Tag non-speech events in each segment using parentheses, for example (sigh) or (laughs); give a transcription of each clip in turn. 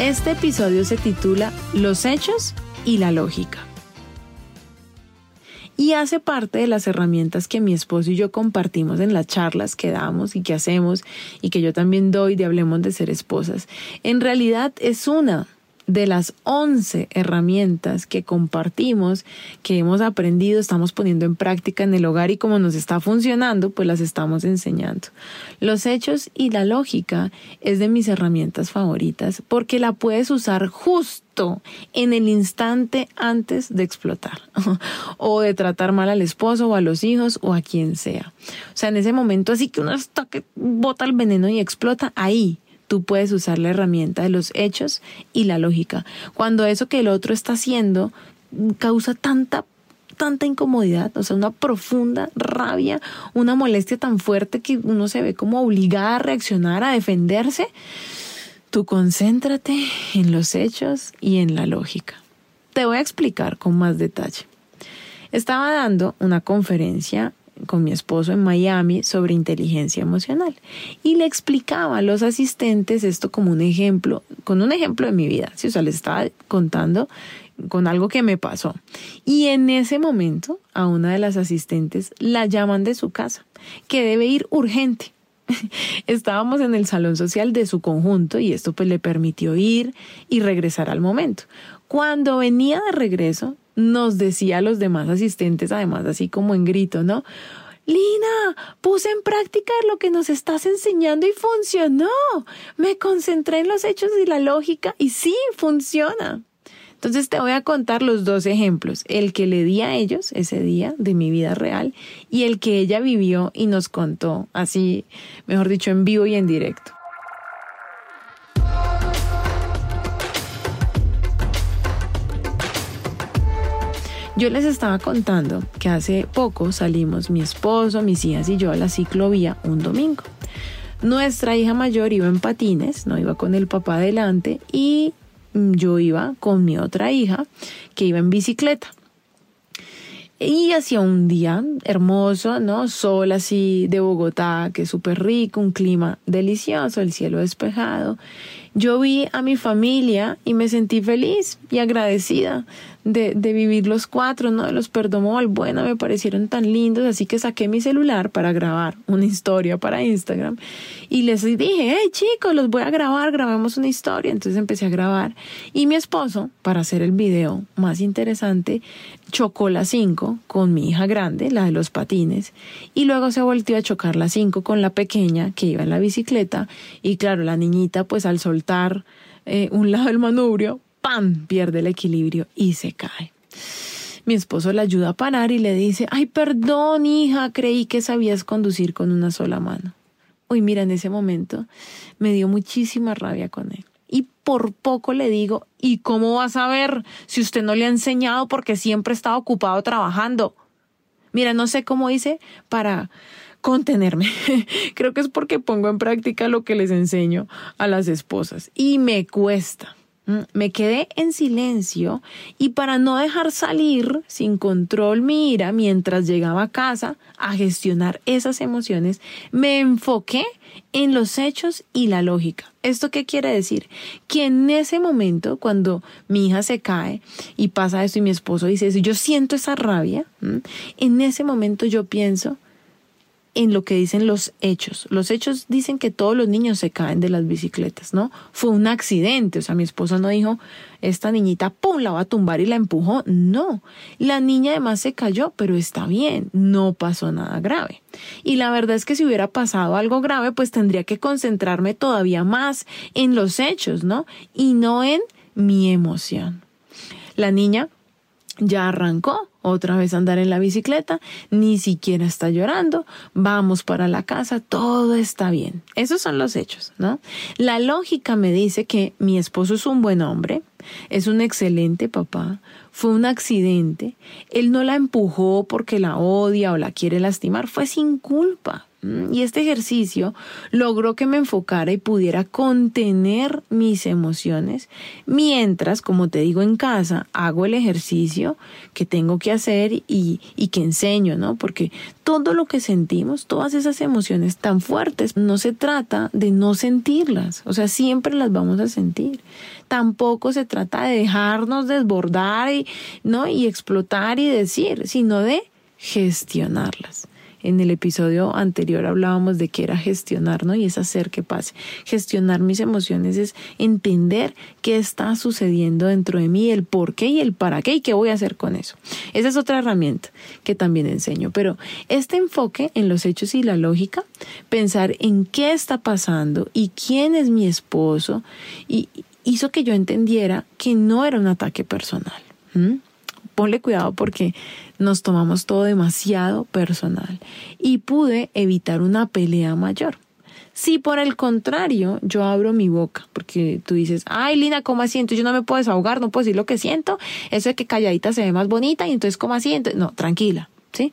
Este episodio se titula Los hechos y la lógica. Y hace parte de las herramientas que mi esposo y yo compartimos en las charlas que damos y que hacemos y que yo también doy de Hablemos de ser esposas. En realidad es una de las 11 herramientas que compartimos, que hemos aprendido, estamos poniendo en práctica en el hogar y como nos está funcionando, pues las estamos enseñando. Los hechos y la lógica es de mis herramientas favoritas porque la puedes usar justo en el instante antes de explotar (laughs) o de tratar mal al esposo o a los hijos o a quien sea. O sea, en ese momento así que uno está que bota el veneno y explota ahí tú puedes usar la herramienta de los hechos y la lógica. Cuando eso que el otro está haciendo causa tanta tanta incomodidad, o sea, una profunda rabia, una molestia tan fuerte que uno se ve como obligada a reaccionar, a defenderse, tú concéntrate en los hechos y en la lógica. Te voy a explicar con más detalle. Estaba dando una conferencia con mi esposo en Miami sobre inteligencia emocional y le explicaba a los asistentes esto como un ejemplo, con un ejemplo de mi vida, ¿sí? o sea, les estaba contando con algo que me pasó. Y en ese momento a una de las asistentes la llaman de su casa, que debe ir urgente. (laughs) Estábamos en el salón social de su conjunto y esto pues le permitió ir y regresar al momento. Cuando venía de regreso, nos decía a los demás asistentes, además así como en grito, ¿no? Lina, puse en práctica lo que nos estás enseñando y funcionó. Me concentré en los hechos y la lógica y sí, funciona. Entonces te voy a contar los dos ejemplos, el que le di a ellos ese día de mi vida real y el que ella vivió y nos contó, así, mejor dicho, en vivo y en directo. Yo les estaba contando que hace poco salimos mi esposo, mis hijas y yo a la ciclovía un domingo. Nuestra hija mayor iba en patines, no iba con el papá adelante y yo iba con mi otra hija que iba en bicicleta. Y hacía un día hermoso, ¿no? Sol así de Bogotá, que es súper rico, un clima delicioso, el cielo despejado. Yo vi a mi familia y me sentí feliz y agradecida de, vivir los cuatro, ¿no? De los Perdomol, bueno, me parecieron tan lindos, así que saqué mi celular para grabar una historia para Instagram y les dije, hey chicos, los voy a grabar, grabemos una historia. Entonces empecé a grabar y mi esposo, para hacer el video más interesante, chocó la 5 con mi hija grande, la de los patines, y luego se volvió a chocar la 5 con la pequeña que iba en la bicicleta y claro, la niñita pues al soltar eh, un lado del manubrio, ¡pam! pierde el equilibrio y se cae. Mi esposo la ayuda a parar y le dice, ay, perdón, hija, creí que sabías conducir con una sola mano. Uy, mira, en ese momento me dio muchísima rabia con él. Y por poco le digo, ¿y cómo vas a ver si usted no le ha enseñado porque siempre estaba ocupado trabajando? Mira, no sé cómo hice para contenerme. (laughs) Creo que es porque pongo en práctica lo que les enseño a las esposas y me cuesta. Mm, me quedé en silencio y para no dejar salir sin control mi ira mientras llegaba a casa a gestionar esas emociones, me enfoqué en los hechos y la lógica. ¿Esto qué quiere decir? Que en ese momento, cuando mi hija se cae y pasa esto y mi esposo dice eso, yo siento esa rabia, en ese momento yo pienso, en lo que dicen los hechos. Los hechos dicen que todos los niños se caen de las bicicletas, ¿no? Fue un accidente, o sea, mi esposa no dijo, esta niñita, ¡pum!, la va a tumbar y la empujó. No, la niña además se cayó, pero está bien, no pasó nada grave. Y la verdad es que si hubiera pasado algo grave, pues tendría que concentrarme todavía más en los hechos, ¿no? Y no en mi emoción. La niña ya arrancó otra vez andar en la bicicleta, ni siquiera está llorando, vamos para la casa, todo está bien. Esos son los hechos, ¿no? La lógica me dice que mi esposo es un buen hombre, es un excelente papá, fue un accidente, él no la empujó porque la odia o la quiere lastimar, fue sin culpa, y este ejercicio logró que me enfocara y pudiera contener mis emociones mientras, como te digo en casa, hago el ejercicio que tengo que hacer y, y que enseño, ¿no? Porque todo lo que sentimos, todas esas emociones tan fuertes, no se trata de no sentirlas, o sea, siempre las vamos a sentir. Tampoco se trata de dejarnos desbordar y, ¿no? y explotar y decir, sino de gestionarlas. En el episodio anterior hablábamos de que era gestionar, ¿no? Y es hacer que pase. Gestionar mis emociones es entender qué está sucediendo dentro de mí, el por qué y el para qué y qué voy a hacer con eso. Esa es otra herramienta que también enseño. Pero este enfoque en los hechos y la lógica, pensar en qué está pasando y quién es mi esposo, y hizo que yo entendiera que no era un ataque personal ponle cuidado porque nos tomamos todo demasiado personal y pude evitar una pelea mayor. Si por el contrario yo abro mi boca, porque tú dices, ay Lina, ¿cómo así? Entonces yo no me puedo desahogar, no puedo decir lo que siento, eso de que calladita se ve más bonita y entonces ¿cómo así? no, tranquila, ¿sí?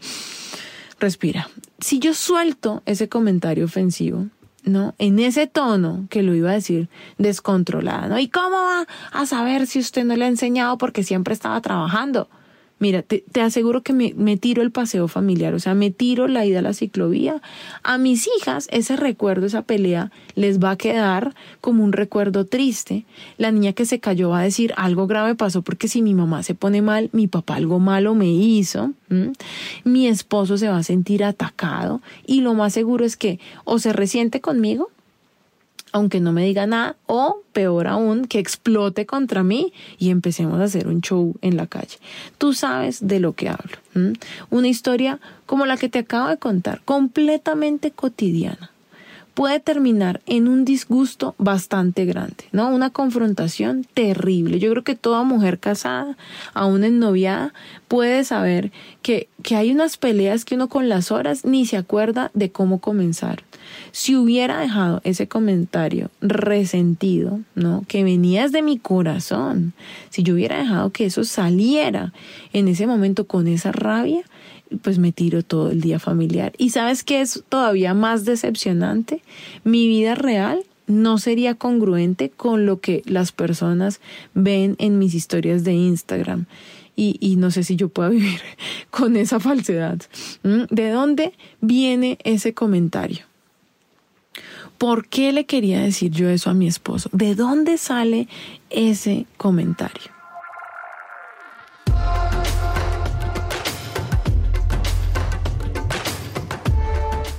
Respira. Si yo suelto ese comentario ofensivo, ¿no? En ese tono que lo iba a decir descontrolada, ¿no? ¿Y cómo va a saber si usted no le ha enseñado porque siempre estaba trabajando? Mira, te, aseguro que me, me, tiro el paseo familiar, o sea, me tiro la ida a la ciclovía. A mis hijas ese recuerdo, esa pelea, les va a quedar como un recuerdo triste. La niña que se cayó va a decir algo grave pasó porque si mi mamá se pone mal, mi papá algo malo me hizo. Mi esposo se va a sentir atacado y lo más seguro es que o se resiente conmigo aunque no me diga nada, o peor aún, que explote contra mí y empecemos a hacer un show en la calle. Tú sabes de lo que hablo. Una historia como la que te acabo de contar, completamente cotidiana puede terminar en un disgusto bastante grande, ¿no? Una confrontación terrible. Yo creo que toda mujer casada, aún en noviada, puede saber que, que hay unas peleas que uno con las horas ni se acuerda de cómo comenzar. Si hubiera dejado ese comentario resentido, ¿no? Que venía de mi corazón, si yo hubiera dejado que eso saliera en ese momento con esa rabia, pues me tiro todo el día familiar. Y sabes qué es todavía más decepcionante? Mi vida real no sería congruente con lo que las personas ven en mis historias de Instagram. Y, y, no sé si yo puedo (laughs) vivir con esa falsedad. ¿Mm? ¿De dónde viene ese comentario? ¿Por qué le quería decir yo eso a mi esposo? ¿De dónde sale ese comentario?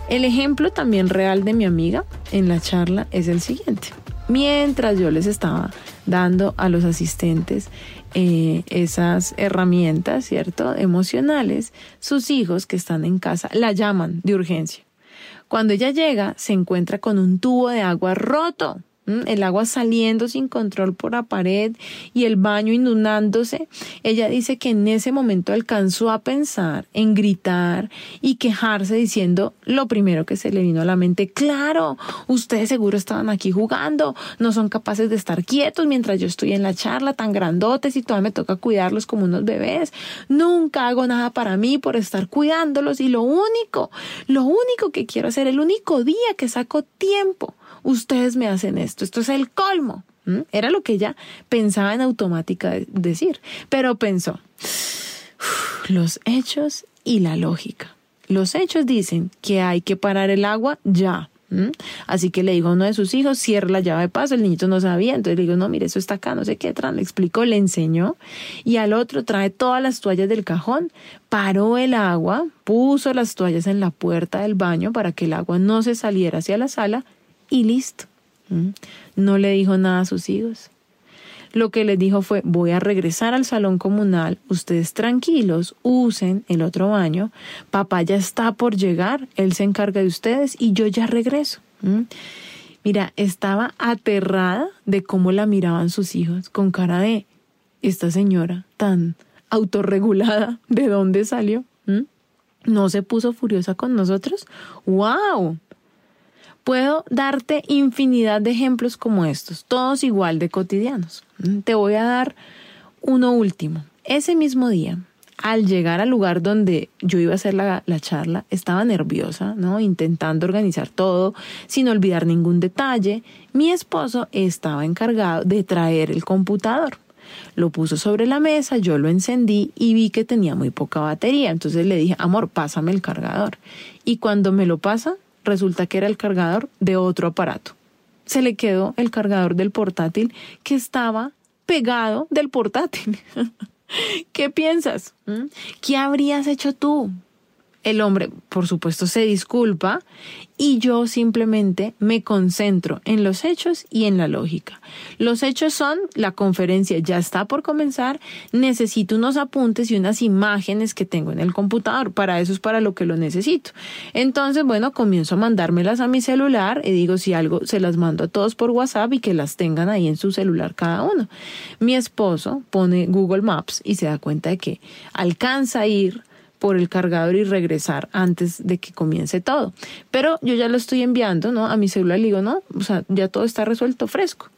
El ejemplo también real de mi amiga en la charla es el siguiente. Mientras yo les estaba dando a los asistentes eh, esas herramientas, ¿cierto? Emocionales, sus hijos que están en casa la llaman de urgencia. Cuando ella llega, se encuentra con un tubo de agua roto el agua saliendo sin control por la pared y el baño inundándose, ella dice que en ese momento alcanzó a pensar en gritar y quejarse diciendo lo primero que se le vino a la mente, claro, ustedes seguro estaban aquí jugando, no son capaces de estar quietos mientras yo estoy en la charla tan grandotes y todavía me toca cuidarlos como unos bebés, nunca hago nada para mí por estar cuidándolos y lo único, lo único que quiero hacer, el único día que saco tiempo ustedes me hacen esto, esto es el colmo. Era lo que ella pensaba en automática decir, pero pensó, los hechos y la lógica. Los hechos dicen que hay que parar el agua ya. Así que le dijo a uno de sus hijos, cierra la llave de paso, el niñito no sabía, entonces le dijo, no, mire, eso está acá, no sé qué, le explicó, le enseñó, y al otro trae todas las toallas del cajón, paró el agua, puso las toallas en la puerta del baño para que el agua no se saliera hacia la sala y listo. ¿Mm? No le dijo nada a sus hijos. Lo que les dijo fue, voy a regresar al salón comunal, ustedes tranquilos, usen el otro baño, papá ya está por llegar, él se encarga de ustedes y yo ya regreso. ¿Mm? Mira, estaba aterrada de cómo la miraban sus hijos, con cara de esta señora tan autorregulada, ¿de dónde salió? ¿Mm? ¿No se puso furiosa con nosotros? ¡Wow! Puedo darte infinidad de ejemplos como estos, todos igual de cotidianos. Te voy a dar uno último. Ese mismo día, al llegar al lugar donde yo iba a hacer la, charla, estaba nerviosa, ¿no? Intentando organizar todo, sin olvidar ningún detalle. Mi esposo estaba encargado de traer el computador. Lo puso sobre la mesa, yo lo encendí y vi que tenía muy poca batería. Entonces le dije, amor, pásame el cargador. Y cuando me lo pasa, resulta que era el cargador de otro aparato. Se le quedó el cargador del portátil que estaba pegado del portátil. (laughs) ¿Qué piensas? ¿Mm? ¿Qué habrías hecho tú? El hombre, por supuesto, se disculpa y yo simplemente me concentro en los hechos y en la lógica. Los hechos son, la conferencia ya está por comenzar, necesito unos apuntes y unas imágenes que tengo en el computador, para eso es para lo que lo necesito. Entonces, bueno, comienzo a mandármelas a mi celular y digo, si algo, se las mando a todos por WhatsApp y que las tengan ahí en su celular cada uno. Mi esposo pone Google Maps y se da cuenta de que alcanza a ir por el cargador y regresar antes de que comience todo. Pero yo ya lo estoy enviando, ¿no? A mi celular le digo, no, o sea, ya todo está resuelto fresco.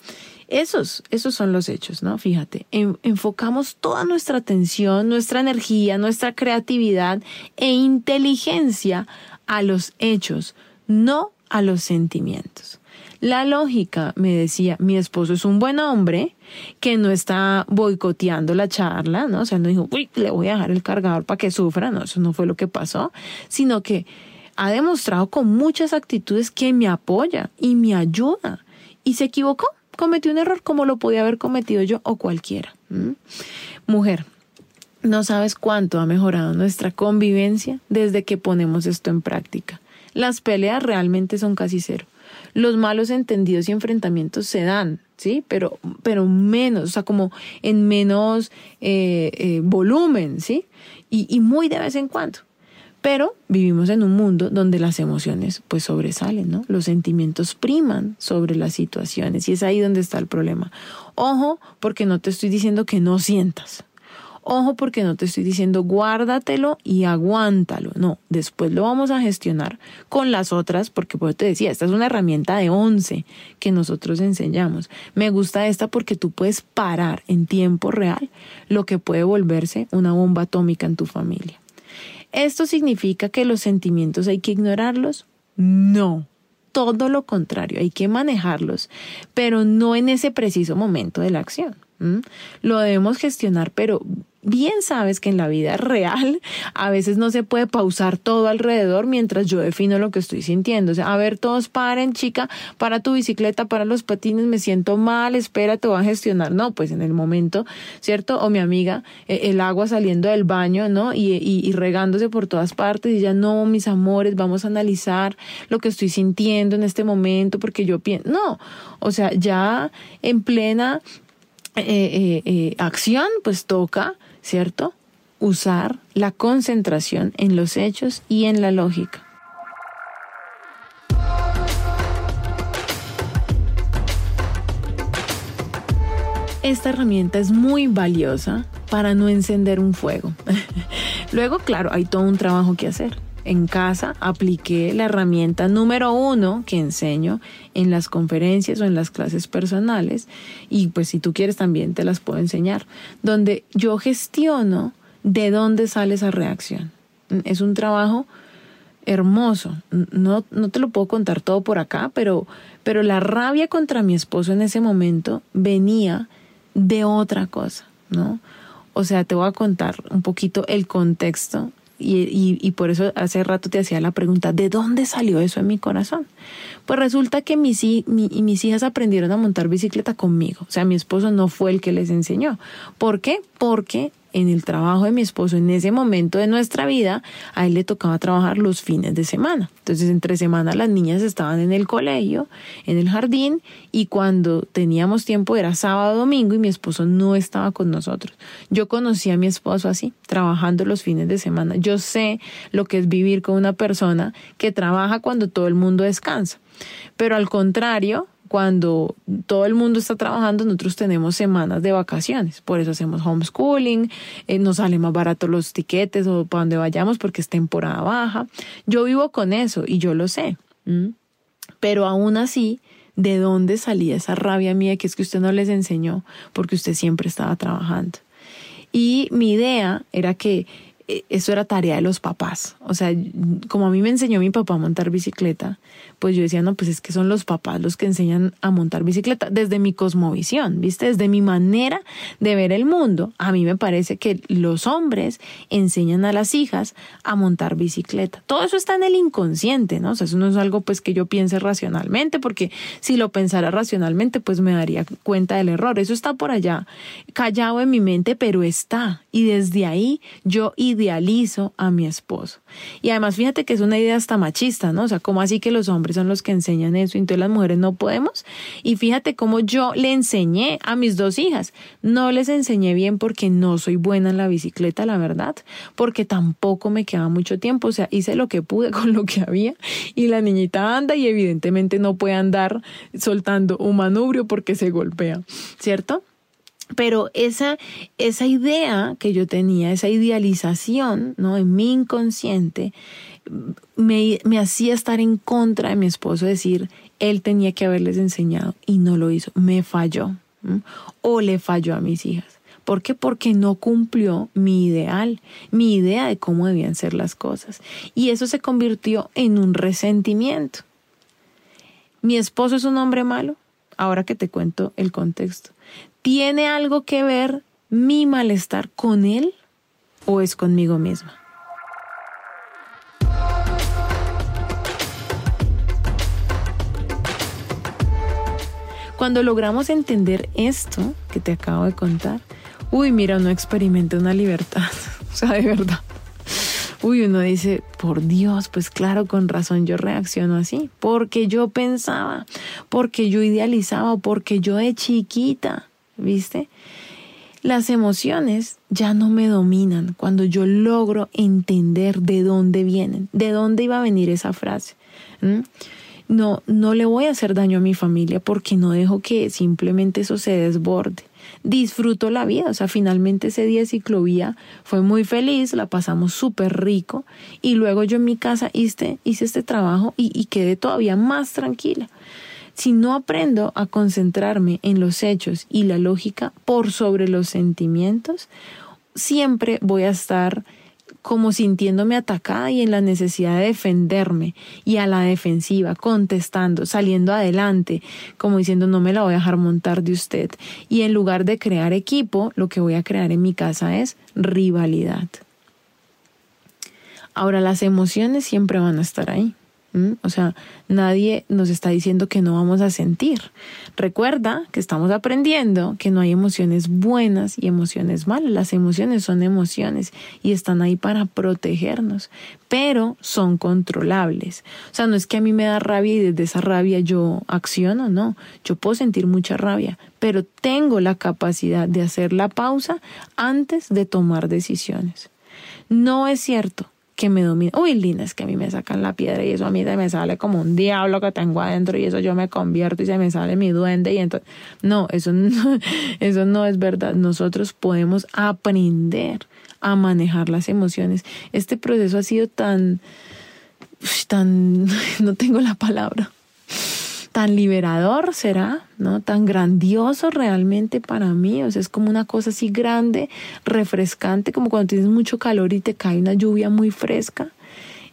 Esos, esos son los hechos, ¿no? Fíjate, enfocamos toda nuestra atención, nuestra energía, nuestra creatividad e inteligencia a los hechos, no a los sentimientos. La lógica me decía, mi esposo es un buen hombre que no está boicoteando la charla, ¿no? O sea, no dijo, uy, le voy a dejar el cargador para que sufra, no, eso no fue lo que pasó, sino que ha demostrado con muchas actitudes que me apoya y me ayuda. Y se equivocó, cometió un error como lo podía haber cometido yo o cualquiera. Mujer, no sabes cuánto ha mejorado nuestra convivencia desde que ponemos esto en práctica. Las peleas realmente son casi cero los malos entendidos y enfrentamientos se dan, ¿sí? Pero, pero menos, o sea, como en menos eh, eh, volumen, ¿sí? Y, y muy de vez en cuando. Pero vivimos en un mundo donde las emociones pues sobresalen, ¿no? Los sentimientos priman sobre las situaciones y es ahí donde está el problema. Ojo, porque no te estoy diciendo que no sientas, Ojo porque no te estoy diciendo guárdatelo y aguántalo. No, después lo vamos a gestionar con las otras porque pues te decía, esta es una herramienta de 11 que nosotros enseñamos. Me gusta esta porque tú puedes parar en tiempo real lo que puede volverse una bomba atómica en tu familia. ¿Esto significa que los sentimientos hay que ignorarlos? No, todo lo contrario, hay que manejarlos, pero no en ese preciso momento de la acción. Lo debemos gestionar, pero bien sabes que en la vida real a veces no se puede pausar todo alrededor mientras yo defino lo que estoy sintiendo. O sea, a ver, todos paren, chica, para tu bicicleta, para los patines, me siento mal, espera, te voy a gestionar. No, pues en el momento, ¿cierto? O mi amiga, eh, el agua saliendo del baño, ¿no? Y, y, regándose por todas partes y ya no, mis amores, vamos a analizar lo que estoy sintiendo en este momento porque yo pienso, no, o sea, ya en plena eh, eh, acción, pues toca ¿cierto? Usar la concentración en los hechos y en la lógica. Esta herramienta es muy valiosa para no encender un fuego. (laughs) Luego, claro, hay todo un trabajo que hacer. En casa apliqué la herramienta número uno que enseño en las conferencias o en las clases personales y pues si tú quieres también te las puedo enseñar, donde yo gestiono de dónde sale esa reacción. Es un trabajo hermoso. No, no te lo puedo contar todo por acá, pero, pero la rabia contra mi esposo en ese momento venía de otra cosa, ¿no? O sea, te voy a contar un poquito el contexto y, y, por eso hace rato te hacía la pregunta, ¿de dónde salió eso en mi corazón? Pues resulta que mis, mis hijas aprendieron a montar bicicleta conmigo. O sea, mi esposo no fue el que les enseñó. ¿Por qué? Porque en el trabajo de mi esposo en ese momento de nuestra vida, a él le tocaba trabajar los fines de semana. Entonces, entre semana las niñas estaban en el colegio, en el jardín, y cuando teníamos tiempo era sábado, domingo, y mi esposo no estaba con nosotros. Yo conocí a mi esposo así, trabajando los fines de semana. Yo sé lo que es vivir con una persona que trabaja cuando todo el mundo descansa. Pero al contrario, cuando todo el mundo está trabajando, nosotros tenemos semanas de vacaciones. Por eso hacemos homeschooling, eh, nos sale más barato los tiquetes o para donde vayamos porque es temporada baja. Yo vivo con eso y yo lo sé. Pero aún así, ¿de dónde salía esa rabia mía que es que usted no les enseñó porque usted siempre estaba trabajando? Y mi idea era que eso era tarea de los papás. O sea, como a mí me enseñó mi papá a montar bicicleta, pues yo decía, no, pues es que son los papás los que enseñan a montar bicicleta desde mi cosmovisión, ¿viste? Desde mi manera de ver el mundo. A mí me parece que los hombres enseñan a las hijas a montar bicicleta. Todo eso está en el inconsciente, ¿no? O sea, eso no es algo pues que yo piense racionalmente, porque si lo pensara racionalmente, pues me daría cuenta del error. Eso está por allá, callado en mi mente, pero está. Y desde ahí yo idealizo a mi esposo. Y además, fíjate que es una idea hasta machista, ¿no? O sea, ¿cómo así que los hombres son los que enseñan eso y entonces las mujeres no podemos. Y fíjate cómo yo le enseñé a mis dos hijas. No les enseñé bien porque no soy buena en la bicicleta, la verdad, porque tampoco me quedaba mucho tiempo. O sea, hice lo que pude (laughs) con lo que había y la niñita anda y evidentemente no puede andar soltando un manubrio porque se golpea, ¿cierto? Pero esa, esa idea que yo tenía, esa idealización, ¿no? En mi inconsciente, me, me hacía estar en contra de mi esposo, decir, él tenía que haberles enseñado y no lo hizo, me falló o le falló a mis hijas. ¿Por qué? Porque no cumplió mi ideal, mi idea de cómo debían ser las cosas. Y eso se convirtió en un resentimiento. ¿Mi esposo es un hombre malo? Ahora que te cuento el contexto. ¿Tiene algo que ver mi malestar con él o es conmigo misma? Cuando logramos entender esto que te acabo de contar, uy, mira, uno experimenta una libertad. (laughs) o sea, de verdad. Uy, uno dice, por Dios, pues claro, con razón yo reacciono así, porque yo pensaba, porque yo idealizaba, porque yo de chiquita, ¿viste? Las emociones ya no me dominan cuando yo logro entender de dónde vienen, de dónde iba a venir esa frase no, no le voy a hacer daño a mi familia porque no dejo que simplemente eso se desborde. Disfruto la vida, o sea, finalmente ese día de ciclovía fue muy feliz, la pasamos súper rico y luego yo en mi casa hice, este trabajo y, y quedé todavía más tranquila. Si no aprendo a concentrarme en los hechos y la lógica por sobre los sentimientos, siempre voy a estar como sintiéndome atacada y en la necesidad de defenderme y a la defensiva, contestando, saliendo adelante, como diciendo no me la voy a dejar montar de usted. Y en lugar de crear equipo, lo que voy a crear en mi casa es rivalidad. Ahora las emociones siempre van a estar ahí. O sea, nadie nos está diciendo que no vamos a sentir. Recuerda que estamos aprendiendo que no hay emociones buenas y emociones malas. Las emociones son emociones y están ahí para protegernos, pero son controlables. O sea, no es que a mí me da rabia y desde esa rabia yo acciono, no. Yo puedo sentir mucha rabia, pero tengo la capacidad de hacer la pausa antes de tomar decisiones. No es cierto que me domina. Uy, es que a mí me sacan la piedra y eso a mí se me sale como un diablo que tengo adentro y eso yo me convierto y se me sale mi duende y entonces... No, eso no, (laughs) eso no es verdad. Nosotros podemos aprender a manejar las emociones. Este proceso ha sido tan... tan... (laughs) no tengo la palabra tan liberador será, ¿no? Tan grandioso realmente para mí, o sea, es como una cosa así grande, refrescante, como cuando tienes mucho calor y te cae una lluvia muy fresca.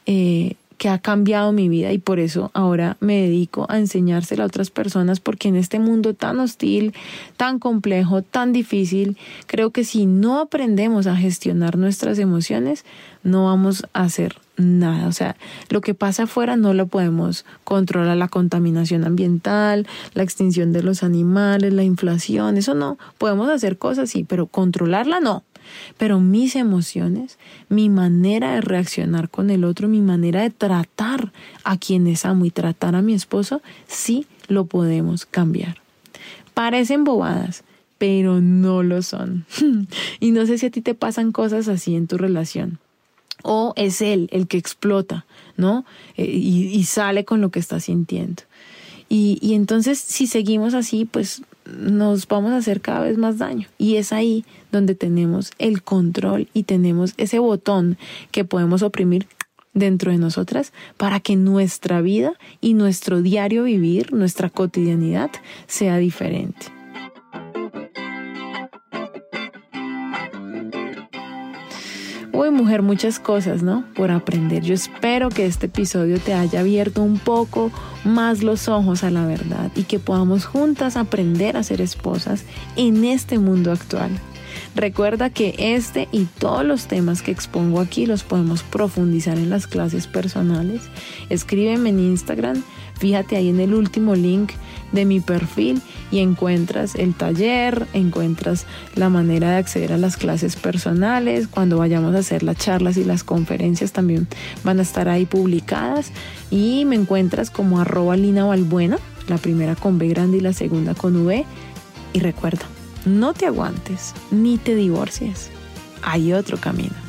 Eh, que ha cambiado mi vida y por eso ahora me dedico a enseñársela a otras personas porque en este mundo tan hostil, tan complejo, tan difícil, creo que si no aprendemos a gestionar nuestras emociones, no vamos a hacer nada. O sea, lo que pasa afuera no lo podemos controlar, la contaminación ambiental, la extinción de los animales, la inflación, eso no. Podemos hacer cosas, sí, pero controlarla no. Pero mis emociones, mi manera de reaccionar con el otro, mi manera de tratar a quienes amo y tratar a mi esposo, sí lo podemos cambiar. Parecen bobadas, pero no lo son. (laughs) y no sé si a ti te pasan cosas así en tu relación o es él el que explota, ¿no? Eh, y, sale con lo que está sintiendo. Y entonces si seguimos así, pues nos vamos a hacer cada vez más daño. Y es ahí donde tenemos el control y tenemos ese botón que podemos oprimir dentro de nosotras para que nuestra vida y nuestro diario vivir, nuestra cotidianidad sea diferente. Uy, mujer, muchas cosas, ¿no? Por aprender. Yo espero que este episodio te haya abierto un poco más los ojos a la verdad y que podamos juntas aprender a ser esposas en este mundo actual. Recuerda que este y todos los temas que expongo aquí los podemos profundizar en las clases personales. Escríbeme en Instagram, fíjate ahí en el último link de mi perfil y encuentras el taller, encuentras la manera de acceder a las clases personales. Cuando vayamos a hacer las charlas y las conferencias también van a estar ahí publicadas y me encuentras como arroba Lina Valbuena, la primera con B grande y la segunda con V. Y recuerda, no te aguantes ni te divorcies. Hay otro camino.